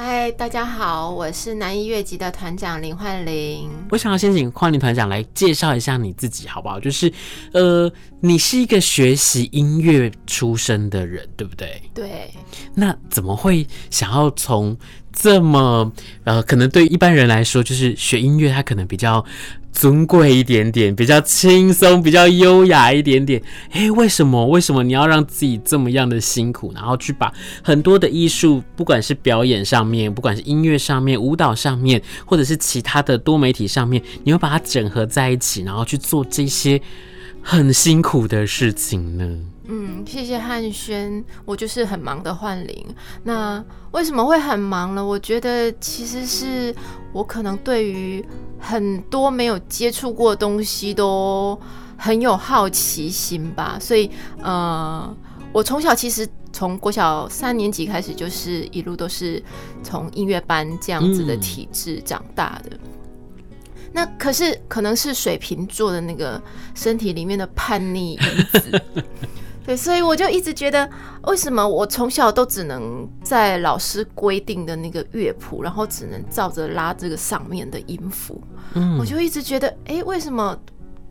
嗨，大家好，我是南一乐集的团长林焕玲。我想要先请焕玲团长来介绍一下你自己，好不好？就是，呃，你是一个学习音乐出身的人，对不对？对。那怎么会想要从这么，呃，可能对一般人来说，就是学音乐，它可能比较。尊贵一点点，比较轻松，比较优雅一点点。诶，为什么？为什么你要让自己这么样的辛苦，然后去把很多的艺术，不管是表演上面，不管是音乐上面、舞蹈上面，或者是其他的多媒体上面，你会把它整合在一起，然后去做这些很辛苦的事情呢？嗯，谢谢汉轩，我就是很忙的幻灵。那为什么会很忙呢？我觉得其实是我可能对于很多没有接触过的东西都很有好奇心吧。所以，呃，我从小其实从国小三年级开始，就是一路都是从音乐班这样子的体制长大的。嗯。那可是可能是水瓶座的那个身体里面的叛逆因子。对，所以我就一直觉得，为什么我从小都只能在老师规定的那个乐谱，然后只能照着拉这个上面的音符？嗯，我就一直觉得，哎，为什么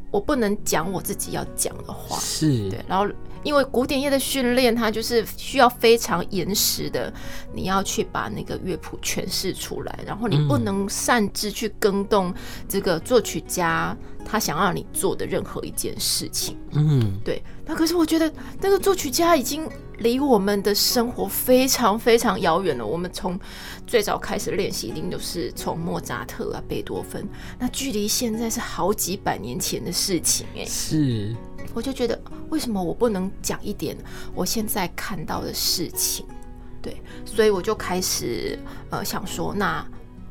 我不能讲我自己要讲的话？是对，然后。因为古典乐的训练，它就是需要非常严实的，你要去把那个乐谱诠释出来，然后你不能擅自去更动这个作曲家他想让你做的任何一件事情。嗯，对。那可是我觉得那个作曲家已经离我们的生活非常非常遥远了。我们从最早开始练习，一定都是从莫扎特啊、贝多芬，那距离现在是好几百年前的事情哎。是。我就觉得，为什么我不能讲一点我现在看到的事情？对，所以我就开始呃想说，那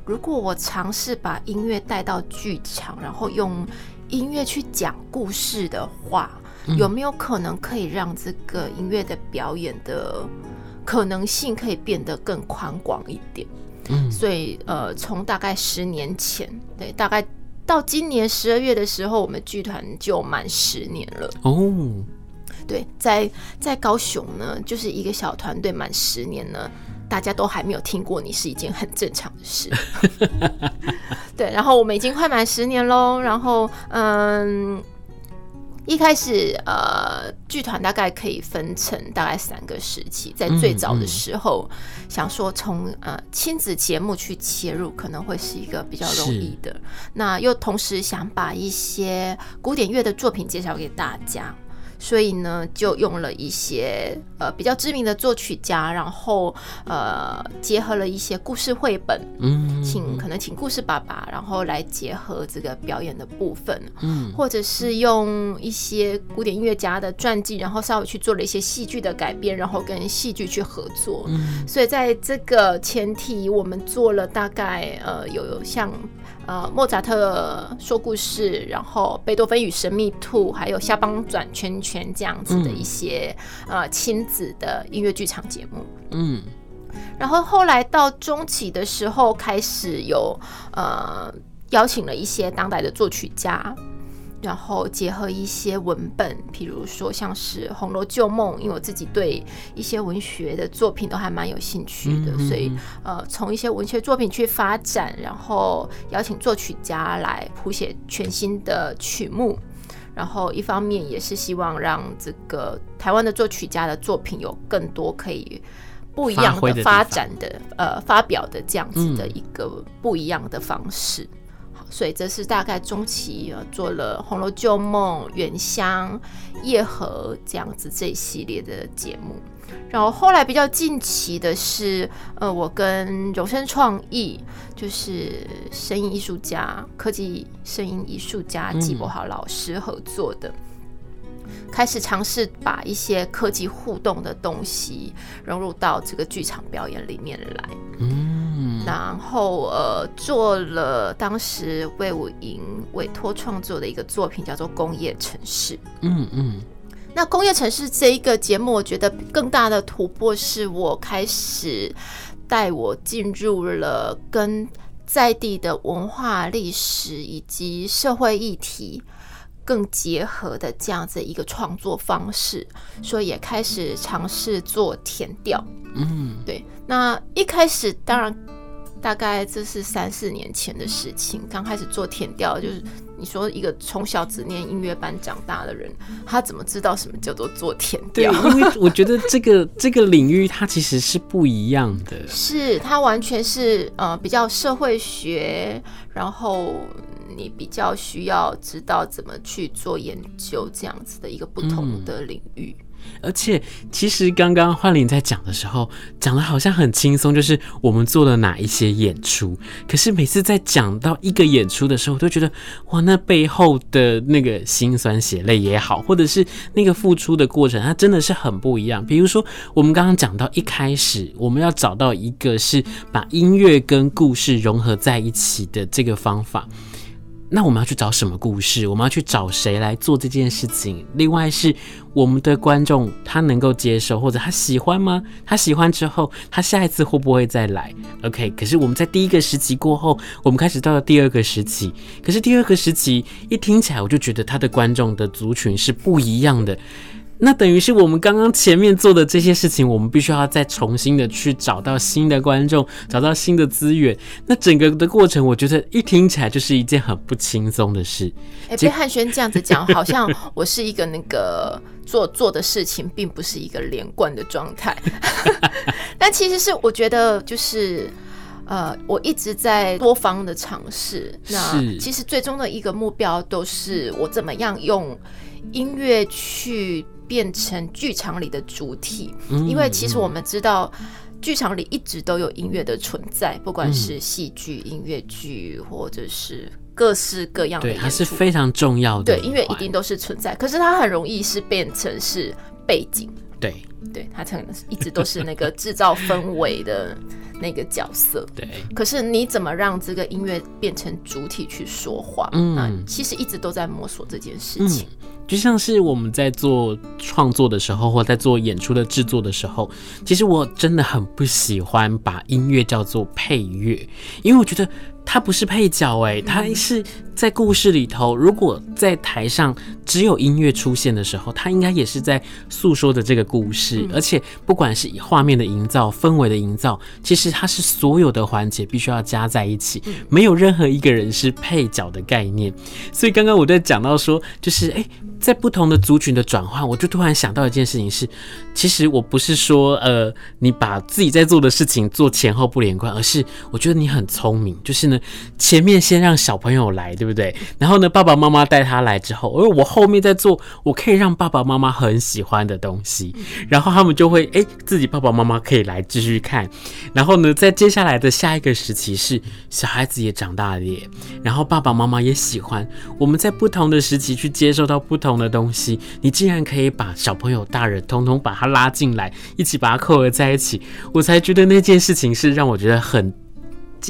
如果我尝试把音乐带到剧场，然后用音乐去讲故事的话，有没有可能可以让这个音乐的表演的可能性可以变得更宽广一点？嗯，所以呃，从大概十年前，对，大概。到今年十二月的时候，我们剧团就满十年了哦。对，在在高雄呢，就是一个小团队满十年呢，大家都还没有听过你是一件很正常的事。对，然后我们已经快满十年喽，然后嗯。一开始，呃，剧团大概可以分成大概三个时期。在最早的时候，嗯嗯、想说从呃亲子节目去切入，可能会是一个比较容易的。那又同时想把一些古典乐的作品介绍给大家。所以呢，就用了一些呃比较知名的作曲家，然后呃结合了一些故事绘本，嗯，请可能请故事爸爸，然后来结合这个表演的部分，嗯，或者是用一些古典音乐家的传记，然后稍微去做了一些戏剧的改编，然后跟戏剧去合作，嗯，所以在这个前提，我们做了大概呃有有像。呃，莫扎特说故事，然后贝多芬与神秘兔，还有肖邦转圈圈这样子的一些、嗯、呃亲子的音乐剧场节目。嗯，然后后来到中期的时候，开始有呃邀请了一些当代的作曲家。然后结合一些文本，譬如说像是《红楼旧梦》，因为我自己对一些文学的作品都还蛮有兴趣的，嗯、所以呃，从一些文学作品去发展，然后邀请作曲家来谱写全新的曲目，然后一方面也是希望让这个台湾的作曲家的作品有更多可以不一样的发展的，的呃发表的这样子的一个不一样的方式。所以这是大概中期做了《红楼旧梦》《原乡》《夜河》这样子这一系列的节目。然后后来比较近期的是，呃，我跟荣生创意，就是声音艺术家、科技声音艺术家纪柏豪老师合作的，嗯、开始尝试把一些科技互动的东西融入到这个剧场表演里面来。嗯，然后呃，做了当时魏武营委托创作的一个作品，叫做《工业城市》。嗯嗯。嗯那工业城市这一个节目，我觉得更大的突破是我开始带我进入了跟在地的文化历史以及社会议题更结合的这样子一个创作方式，所以也开始尝试做填调。嗯，对。那一开始当然大概这是三四年前的事情，刚开始做填调就是。你说一个从小只念音乐班长大的人，他怎么知道什么叫做做填调？对，因为 我觉得这个这个领域它其实是不一样的，是它完全是呃比较社会学，然后你比较需要知道怎么去做研究这样子的一个不同的领域。嗯而且，其实刚刚焕灵在讲的时候，讲的好像很轻松，就是我们做了哪一些演出。可是每次在讲到一个演出的时候，我都觉得哇，那背后的那个辛酸血泪也好，或者是那个付出的过程，它真的是很不一样。比如说，我们刚刚讲到一开始，我们要找到一个是把音乐跟故事融合在一起的这个方法。那我们要去找什么故事？我们要去找谁来做这件事情？另外是我们的观众，他能够接受或者他喜欢吗？他喜欢之后，他下一次会不会再来？OK。可是我们在第一个时期过后，我们开始到了第二个时期。可是第二个时期一听起来，我就觉得他的观众的族群是不一样的。那等于是我们刚刚前面做的这些事情，我们必须要再重新的去找到新的观众，找到新的资源。那整个的过程，我觉得一听起来就是一件很不轻松的事。哎、欸，被汉轩这样子讲，好像我是一个那个做做的事情，并不是一个连贯的状态。但其实是我觉得，就是呃，我一直在多方的尝试。那其实最终的一个目标，都是我怎么样用音乐去。变成剧场里的主体，因为其实我们知道，剧场里一直都有音乐的存在，不管是戏剧、音乐剧，或者是各式各样的，对，它是非常重要的。对，音乐一定都是存在，可是它很容易是变成是背景。对，对，它可能一直都是那个制造氛围的那个角色。对，可是你怎么让这个音乐变成主体去说话？嗯，其实一直都在摸索这件事情。嗯就像是我们在做创作的时候，或在做演出的制作的时候，其实我真的很不喜欢把音乐叫做配乐，因为我觉得。他不是配角哎，他是在故事里头。如果在台上只有音乐出现的时候，他应该也是在诉说的这个故事。而且不管是以画面的营造、氛围的营造，其实它是所有的环节必须要加在一起，没有任何一个人是配角的概念。所以刚刚我在讲到说，就是哎，在不同的族群的转换，我就突然想到一件事情是，其实我不是说呃，你把自己在做的事情做前后不连贯，而是我觉得你很聪明，就是呢。前面先让小朋友来，对不对？然后呢，爸爸妈妈带他来之后，而我后面再做我可以让爸爸妈妈很喜欢的东西，然后他们就会哎，自己爸爸妈妈可以来继续看。然后呢，在接下来的下一个时期是小孩子也长大了耶，然后爸爸妈妈也喜欢。我们在不同的时期去接受到不同的东西，你竟然可以把小朋友、大人通通把他拉进来，一起把他扣合在一起，我才觉得那件事情是让我觉得很。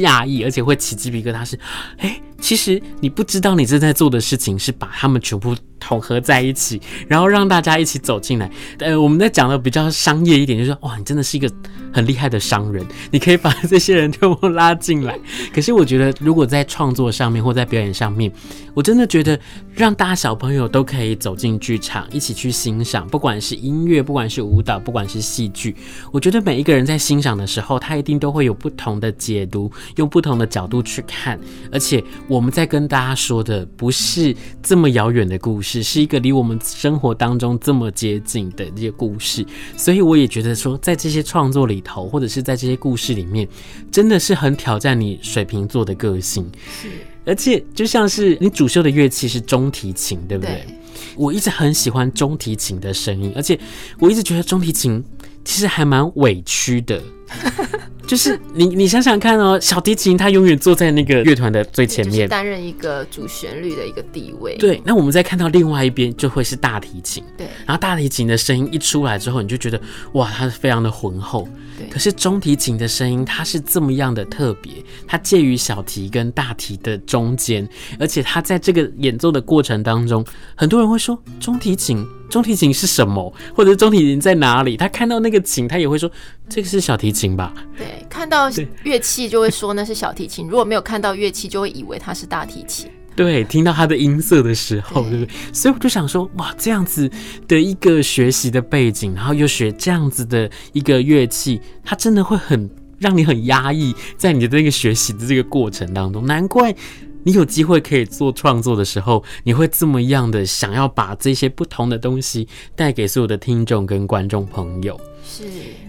讶异，而且会起鸡皮疙瘩，是，哎，其实你不知道你正在做的事情是把他们全部统合在一起，然后让大家一起走进来。呃，我们在讲的比较商业一点，就是说，哇，你真的是一个很厉害的商人，你可以把这些人全部拉进来。可是我觉得，如果在创作上面或在表演上面，我真的觉得让大家小朋友都可以走进剧场，一起去欣赏，不管是音乐，不管是舞蹈，不管是戏剧，我觉得每一个人在欣赏的时候，他一定都会有不同的解读，用不同的角度去看。而且我们在跟大家说的，不是这么遥远的故事。只是一个离我们生活当中这么接近的这些故事，所以我也觉得说，在这些创作里头，或者是在这些故事里面，真的是很挑战你水瓶座的个性。是，而且就像是你主修的乐器是中提琴，对不对？对。我一直很喜欢中提琴的声音，而且我一直觉得中提琴其实还蛮委屈的。就是你，你想想看哦，小提琴它永远坐在那个乐团的最前面，担任一个主旋律的一个地位。对，那我们再看到另外一边，就会是大提琴。对，然后大提琴的声音一出来之后，你就觉得哇，它是非常的浑厚。对，可是中提琴的声音，它是这么样的特别，它介于小提跟大提的中间，而且它在这个演奏的过程当中，很多人会说中提琴。中提琴是什么？或者是中提琴在哪里？他看到那个琴，他也会说这个是小提琴吧？对，看到乐器就会说那是小提琴。如果没有看到乐器，就会以为它是大提琴。对，听到它的音色的时候，对不对？所以我就想说，哇，这样子的一个学习的背景，然后又学这样子的一个乐器，它真的会很让你很压抑，在你的那个学习的这个过程当中，难怪。你有机会可以做创作的时候，你会这么样的想要把这些不同的东西带给所有的听众跟观众朋友。是，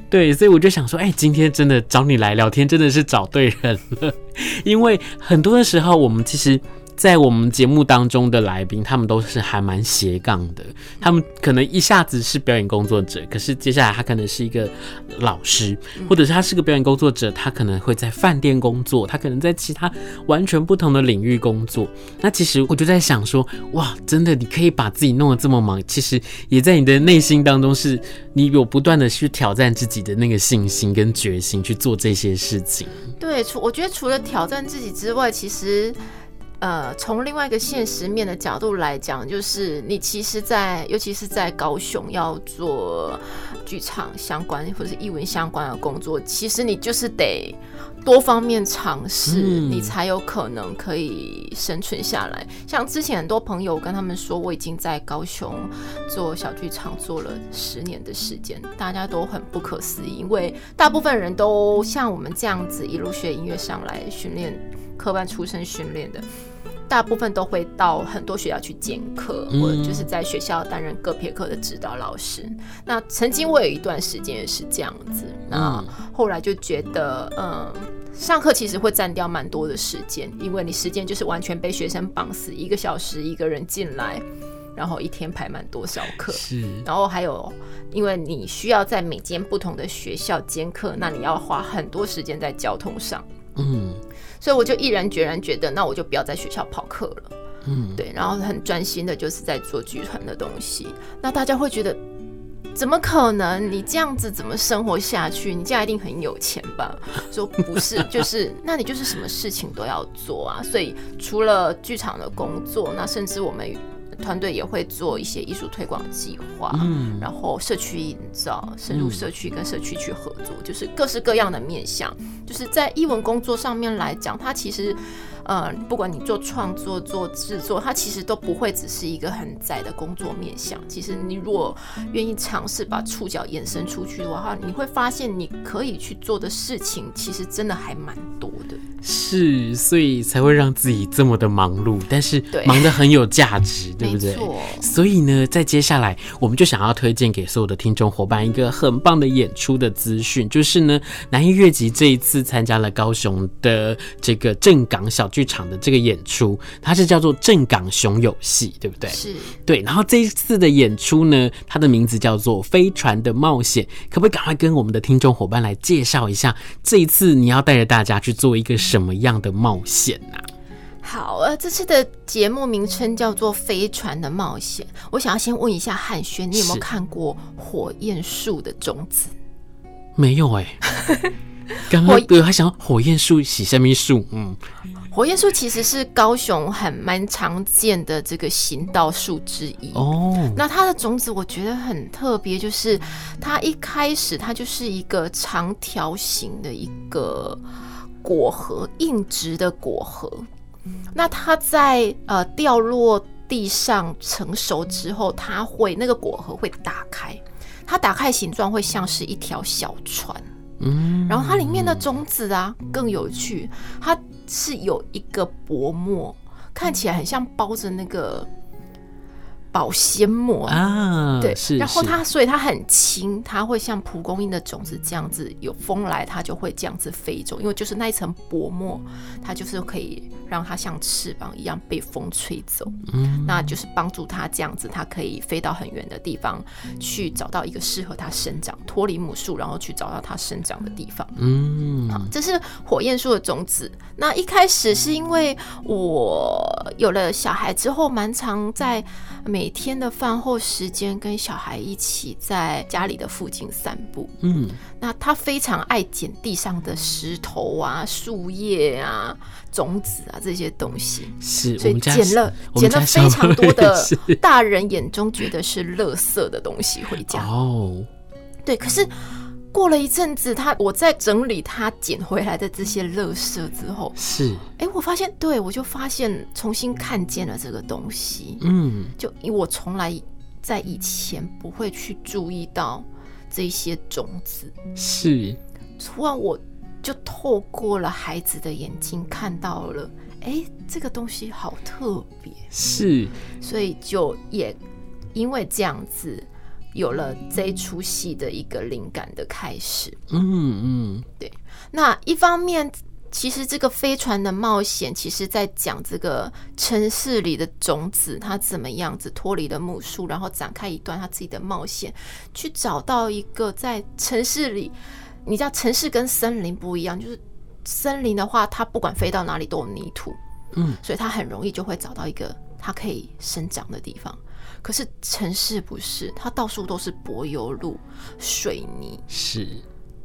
对，所以我就想说，哎，今天真的找你来聊天，真的是找对人了，因为很多的时候，我们其实。在我们节目当中的来宾，他们都是还蛮斜杠的。他们可能一下子是表演工作者，可是接下来他可能是一个老师，或者是他是个表演工作者，他可能会在饭店工作，他可能在其他完全不同的领域工作。那其实我就在想说，哇，真的你可以把自己弄得这么忙，其实也在你的内心当中，是你有不断的去挑战自己的那个信心跟决心去做这些事情。对，除我觉得除了挑战自己之外，其实。呃，从另外一个现实面的角度来讲，就是你其实在，在尤其是在高雄要做剧场相关或者是艺文相关的工作，其实你就是得多方面尝试，嗯、你才有可能可以生存下来。像之前很多朋友跟他们说，我已经在高雄做小剧场做了十年的时间，大家都很不可思议，因为大部分人都像我们这样子一路学音乐上来训练。科班出身训练的，大部分都会到很多学校去兼课，或者就是在学校担任个别课的指导老师。那曾经我有一段时间也是这样子，那后来就觉得，嗯，上课其实会占掉蛮多的时间，因为你时间就是完全被学生绑死，一个小时一个人进来，然后一天排满多少课，是，然后还有，因为你需要在每间不同的学校兼课，那你要花很多时间在交通上，嗯。所以我就毅然决然觉得，那我就不要在学校跑课了，嗯，对，然后很专心的，就是在做剧团的东西。那大家会觉得，怎么可能？你这样子怎么生活下去？你家一定很有钱吧？说不是，就是那你就是什么事情都要做啊。所以除了剧场的工作，那甚至我们。团队也会做一些艺术推广计划，嗯，然后社区营造，深入社区跟社区去合作，就是各式各样的面向。就是在艺文工作上面来讲，它其实。呃，不管你做创作、做制作，它其实都不会只是一个很窄的工作面向。其实你如果愿意尝试把触角延伸出去的话，你会发现你可以去做的事情，其实真的还蛮多的。是，所以才会让自己这么的忙碌，但是忙得很有价值，对，对不对？没错。所以呢，在接下来，我们就想要推荐给所有的听众伙伴一个很棒的演出的资讯，就是呢，南音乐集这一次参加了高雄的这个正港小剧场的这个演出，它是叫做正港熊有戏，对不对？是对。然后这一次的演出呢，它的名字叫做《飞船的冒险》，可不可以赶快跟我们的听众伙伴来介绍一下，这一次你要带着大家去做一个什么样的冒险呢？好，呃，这次的节目名称叫做《飞船的冒险》。我想要先问一下汉轩，你有没有看过《火焰树的种子》？没有哎、欸。刚刚我还想火焰树洗下面树？嗯，火焰树其实是高雄很蛮常见的这个行道树之一哦。那它的种子我觉得很特别，就是它一开始它就是一个长条形的一个果核，硬直的果核。那它在呃掉落地上成熟之后，它会那个果核会打开，它打开形状会像是一条小船。嗯，然后它里面的种子啊更有趣，它是有一个薄膜，看起来很像包着那个保鲜膜啊，对，是。然后它，所以它很轻，它会像蒲公英的种子这样子，有风来它就会这样子飞走，因为就是那一层薄膜，它就是可以让它像翅膀一样被风吹走。嗯，那就是帮助它这样子，它可以飞到很远的地方去找到一个适合它生长、脱离母树，然后去找到它生长的地方。嗯，好，这是火焰树的种子。那一开始是因为我有了小孩之后，蛮常在每天的饭后时间跟小孩一起在家里的附近散步。嗯，那他非常爱捡地上的石头啊、树叶啊、种子啊这些东西，是，所以捡了捡了非常多的 大人眼中觉得是垃圾的东西回家。哦，对，可是。过了一阵子，他我在整理他捡回来的这些垃圾之后，是，哎、欸，我发现，对，我就发现重新看见了这个东西，嗯，就因为我从来在以前不会去注意到这些种子，是，突然我就透过了孩子的眼睛看到了，哎、欸，这个东西好特别，是，所以就也因为这样子。有了这一出戏的一个灵感的开始，嗯嗯，对。那一方面，其实这个飞船的冒险，其实在讲这个城市里的种子，它怎么样子脱离了木树，然后展开一段他自己的冒险，去找到一个在城市里，你知道城市跟森林不一样，就是森林的话，它不管飞到哪里都有泥土，嗯，所以它很容易就会找到一个它可以生长的地方。可是城市不是，它到处都是柏油路、水泥，是。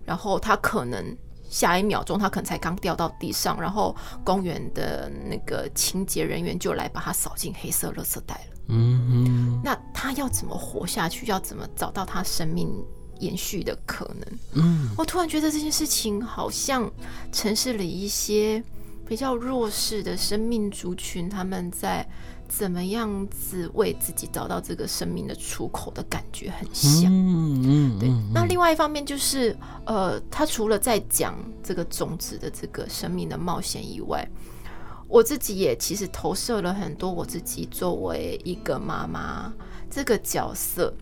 然后它可能下一秒钟，它可能才刚掉到地上，然后公园的那个清洁人员就来把它扫进黑色垃圾袋了。嗯哼，那他要怎么活下去？要怎么找到他生命延续的可能？嗯，我突然觉得这件事情好像城市里一些比较弱势的生命族群，他们在。怎么样子为自己找到这个生命的出口的感觉很像，嗯嗯，对。那另外一方面就是，呃，他除了在讲这个种子的这个生命的冒险以外，我自己也其实投射了很多我自己作为一个妈妈这个角色，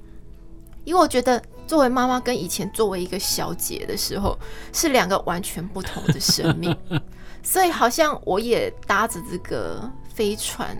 因为我觉得作为妈妈跟以前作为一个小姐的时候是两个完全不同的生命，所以好像我也搭着这个飞船。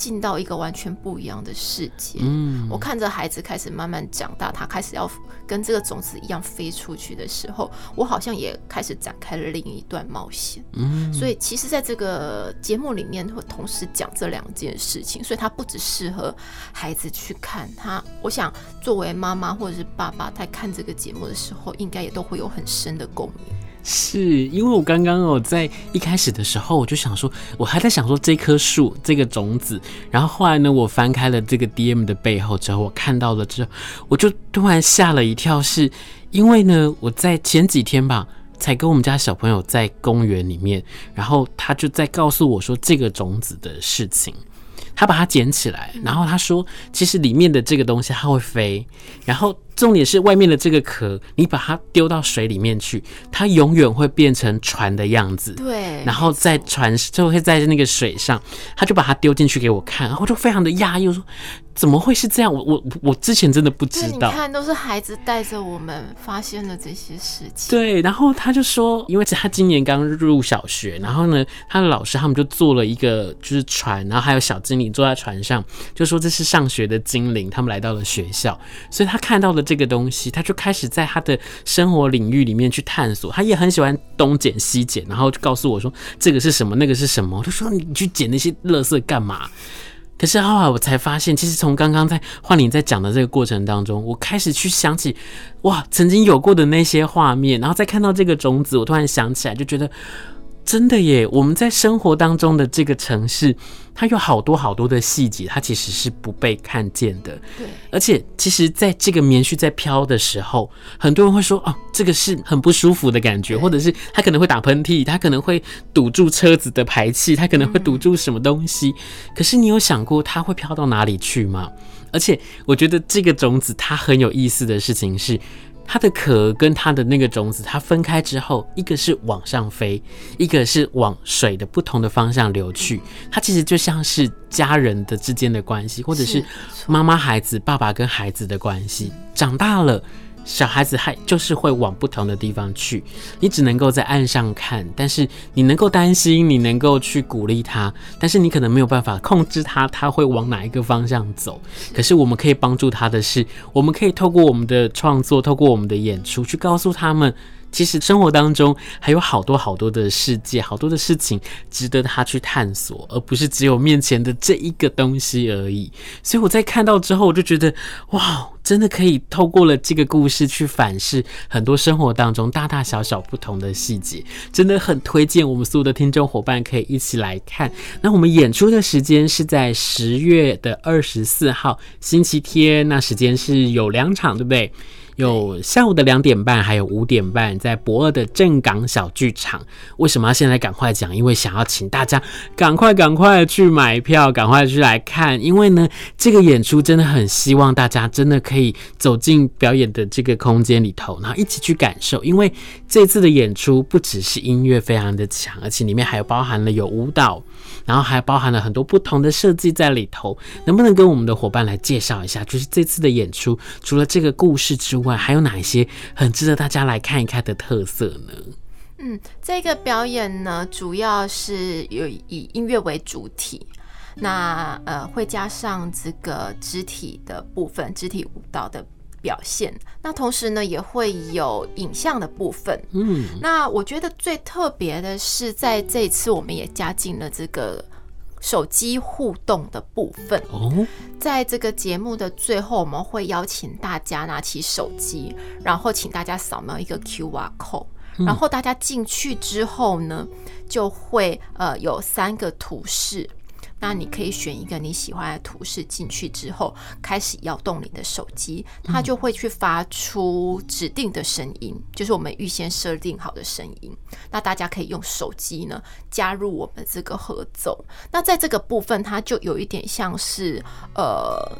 进到一个完全不一样的世界。嗯，我看着孩子开始慢慢长大，他开始要跟这个种子一样飞出去的时候，我好像也开始展开了另一段冒险。嗯，所以其实在这个节目里面会同时讲这两件事情，所以它不只适合孩子去看，他我想作为妈妈或者是爸爸在看这个节目的时候，应该也都会有很深的共鸣。是因为我刚刚我在一开始的时候，我就想说，我还在想说这棵树这个种子，然后后来呢，我翻开了这个 DM 的背后之后，我看到了之后，我就突然吓了一跳，是因为呢，我在前几天吧，才跟我们家小朋友在公园里面，然后他就在告诉我说这个种子的事情。他把它捡起来，然后他说：“其实里面的这个东西它会飞，然后重点是外面的这个壳，你把它丢到水里面去，它永远会变成船的样子。对，然后在船就会在那个水上，他就把它丢进去给我看，然后我就非常的讶异，我说。”怎么会是这样？我我我之前真的不知道。你看，都是孩子带着我们发现了这些事情。对，然后他就说，因为他今年刚入小学，然后呢，他的老师他们就做了一个就是船，然后还有小精灵坐在船上，就说这是上学的精灵，他们来到了学校，所以他看到了这个东西，他就开始在他的生活领域里面去探索。他也很喜欢东捡西捡，然后就告诉我说这个是什么，那个是什么。我就说你去捡那些垃圾干嘛？可是后来我才发现，其实从刚刚在幻玲在讲的这个过程当中，我开始去想起，哇，曾经有过的那些画面，然后再看到这个种子，我突然想起来，就觉得。真的耶！我们在生活当中的这个城市，它有好多好多的细节，它其实是不被看见的。对，而且其实，在这个棉絮在飘的时候，很多人会说：“哦，这个是很不舒服的感觉，或者是它可能会打喷嚏，它可能会堵住车子的排气，它可能会堵住什么东西。”可是你有想过它会飘到哪里去吗？而且，我觉得这个种子它很有意思的事情是。它的壳跟它的那个种子，它分开之后，一个是往上飞，一个是往水的不同的方向流去。它其实就像是家人的之间的关系，或者是妈妈孩子、爸爸跟孩子的关系。长大了。小孩子还就是会往不同的地方去，你只能够在岸上看，但是你能够担心，你能够去鼓励他，但是你可能没有办法控制他，他会往哪一个方向走。可是我们可以帮助他的是，我们可以透过我们的创作，透过我们的演出，去告诉他们。其实生活当中还有好多好多的世界，好多的事情值得他去探索，而不是只有面前的这一个东西而已。所以我在看到之后，我就觉得哇，真的可以透过了这个故事去反思很多生活当中大大小小不同的细节，真的很推荐我们所有的听众伙伴可以一起来看。那我们演出的时间是在十月的二十四号星期天，那时间是有两场，对不对？有下午的两点半，还有五点半，在博二的正港小剧场。为什么要现在赶快讲？因为想要请大家赶快赶快去买票，赶快去来看。因为呢，这个演出真的很希望大家真的可以走进表演的这个空间里头，然后一起去感受。因为这次的演出不只是音乐非常的强，而且里面还有包含了有舞蹈，然后还包含了很多不同的设计在里头。能不能跟我们的伙伴来介绍一下？就是这次的演出，除了这个故事之外，还有哪一些很值得大家来看一看的特色呢？嗯，这个表演呢，主要是有以音乐为主体，那呃会加上这个肢体的部分，肢体舞蹈的表现。那同时呢，也会有影像的部分。嗯，那我觉得最特别的是，在这一次我们也加进了这个。手机互动的部分哦，在这个节目的最后，我们会邀请大家拿起手机，然后请大家扫描一个 QR code，然后大家进去之后呢，就会呃有三个图示。那你可以选一个你喜欢的图示进去之后，开始摇动你的手机，它就会去发出指定的声音，就是我们预先设定好的声音。那大家可以用手机呢加入我们这个合奏。那在这个部分，它就有一点像是呃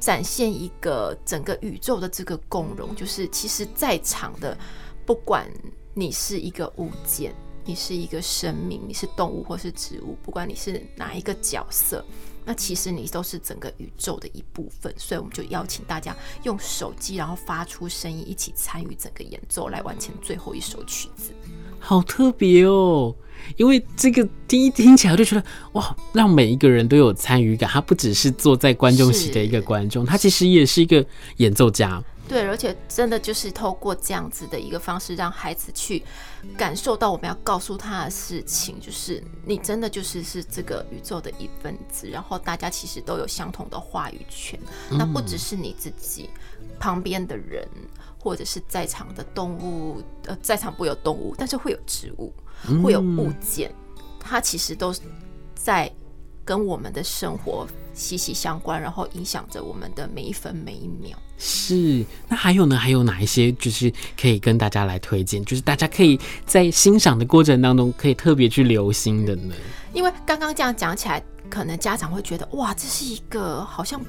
展现一个整个宇宙的这个共融，就是其实在场的，不管你是一个物件。你是一个生命，你是动物或是植物，不管你是哪一个角色，那其实你都是整个宇宙的一部分。所以我们就邀请大家用手机，然后发出声音，一起参与整个演奏，来完成最后一首曲子。好特别哦！因为这个第一听起来我就觉得哇，让每一个人都有参与感。他不只是坐在观众席的一个观众，他其实也是一个演奏家。对，而且真的就是透过这样子的一个方式，让孩子去感受到我们要告诉他的事情，就是你真的就是是这个宇宙的一份子，然后大家其实都有相同的话语权。那不只是你自己，旁边的人，或者是在场的动物，呃，在场不有动物，但是会有植物，会有物件，它其实都在跟我们的生活息息相关，然后影响着我们的每一分每一秒。是，那还有呢？还有哪一些就是可以跟大家来推荐？就是大家可以在欣赏的过程当中，可以特别去留心的呢？因为刚刚这样讲起来，可能家长会觉得，哇，这是一个好像。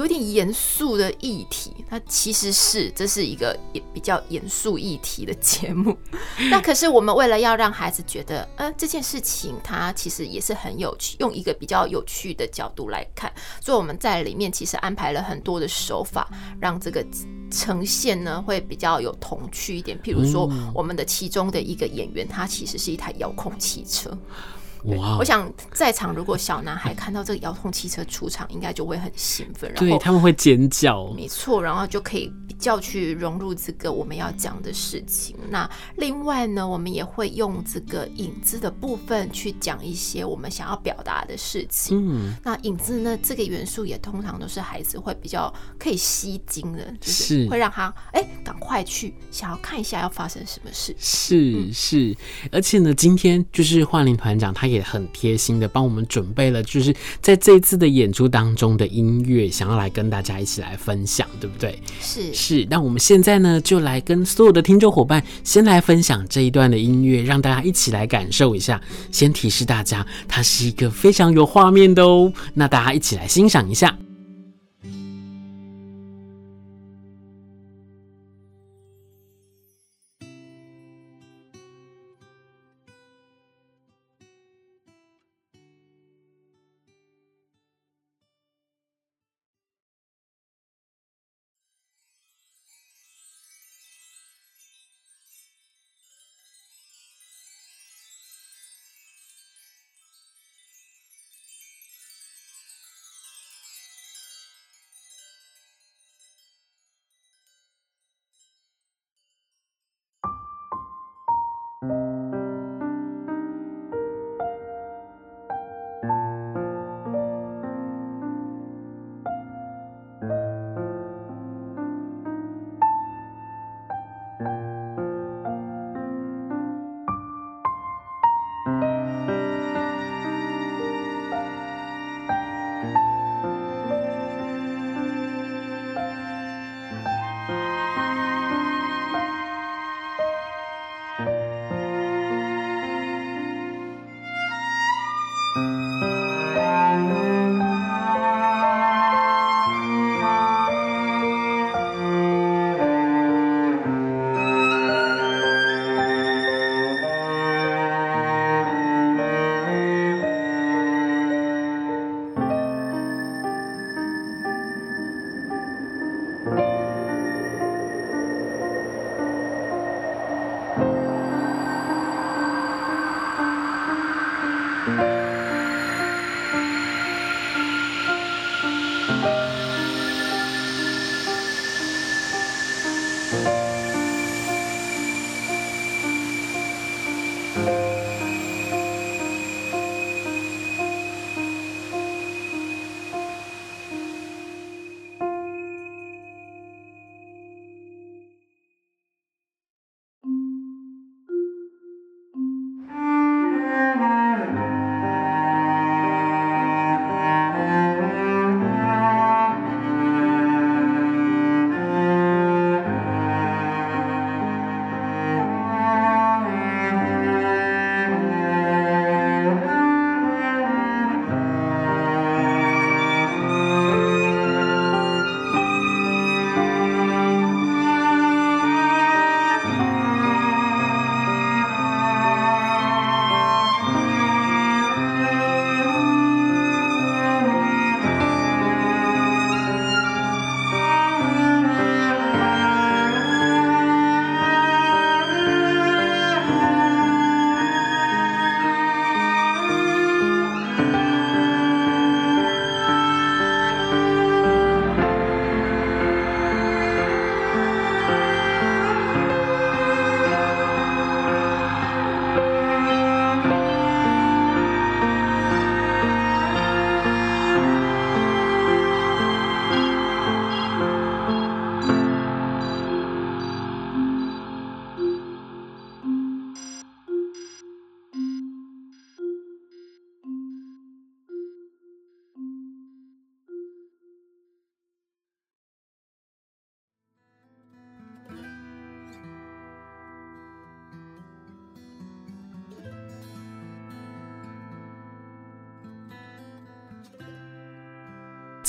有点严肃的议题，它其实是这是一个也比较严肃议题的节目。那可是我们为了要让孩子觉得，呃，这件事情它其实也是很有趣，用一个比较有趣的角度来看，所以我们在里面其实安排了很多的手法，让这个呈现呢会比较有童趣一点。譬如说，我们的其中的一个演员，他其实是一台遥控汽车。哇！我想在场如果小男孩看到这个遥控汽车出场，应该就会很兴奋，然后对他们会尖叫。没错，然后就可以比较去融入这个我们要讲的事情。那另外呢，我们也会用这个影子的部分去讲一些我们想要表达的事情。嗯，那影子呢，这个元素也通常都是孩子会比较可以吸睛的，就是会让他哎赶快去想要看一下要发生什么事。是是，而且呢，今天就是幻灵团长他。也很贴心的帮我们准备了，就是在这一次的演出当中的音乐，想要来跟大家一起来分享，对不对？是是。那我们现在呢，就来跟所有的听众伙伴先来分享这一段的音乐，让大家一起来感受一下。先提示大家，它是一个非常有画面的哦。那大家一起来欣赏一下。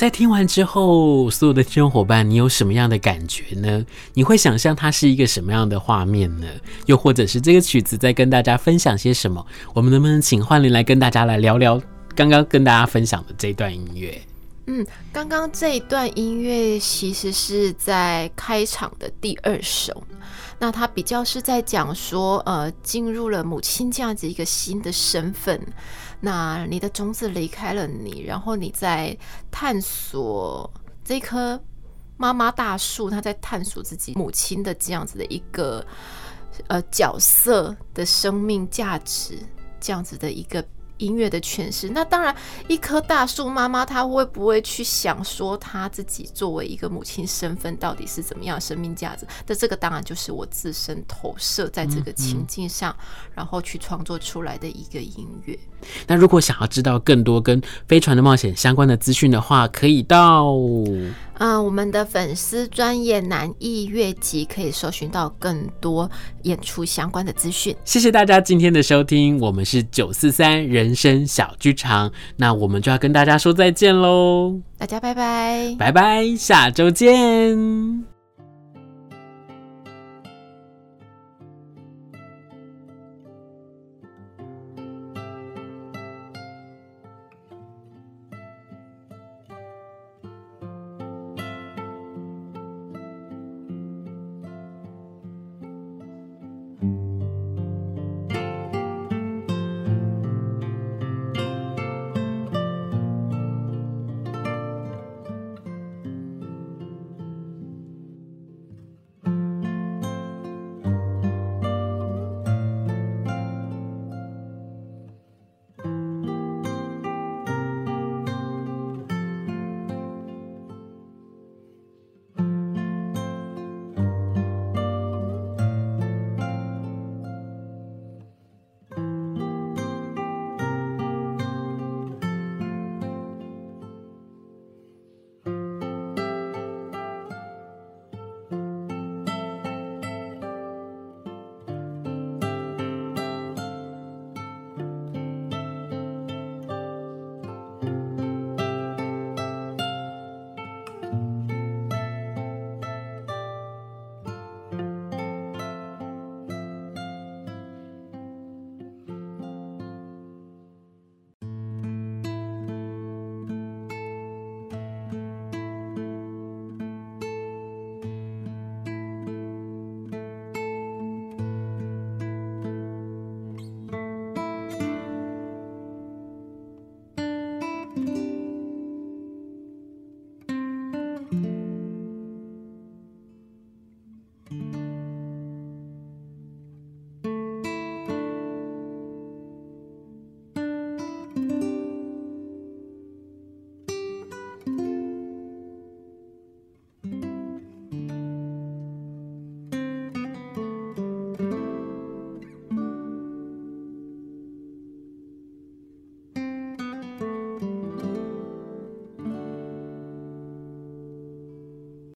在听完之后，所有的听众伙伴，你有什么样的感觉呢？你会想象它是一个什么样的画面呢？又或者是这个曲子在跟大家分享些什么？我们能不能请焕玲来跟大家来聊聊刚刚跟大家分享的这段音乐？嗯，刚刚这一段音乐其实是在开场的第二首，那它比较是在讲说，呃，进入了母亲这样子一个新的身份。那你的种子离开了你，然后你在探索这棵妈妈大树，它在探索自己母亲的这样子的一个呃角色的生命价值，这样子的一个。音乐的诠释，那当然，一棵大树妈妈，她会不会去想说，她自己作为一个母亲身份，到底是怎么样的生命价值？那这个当然就是我自身投射在这个情境上，嗯嗯，然后去创作出来的一个音乐。那如果想要知道更多跟飞船的冒险相关的资讯的话，可以到。啊、呃，我们的粉丝专业南艺乐集可以搜寻到更多演出相关的资讯。谢谢大家今天的收听，我们是九四三人生小剧场，那我们就要跟大家说再见喽，大家拜拜，拜拜，下周见。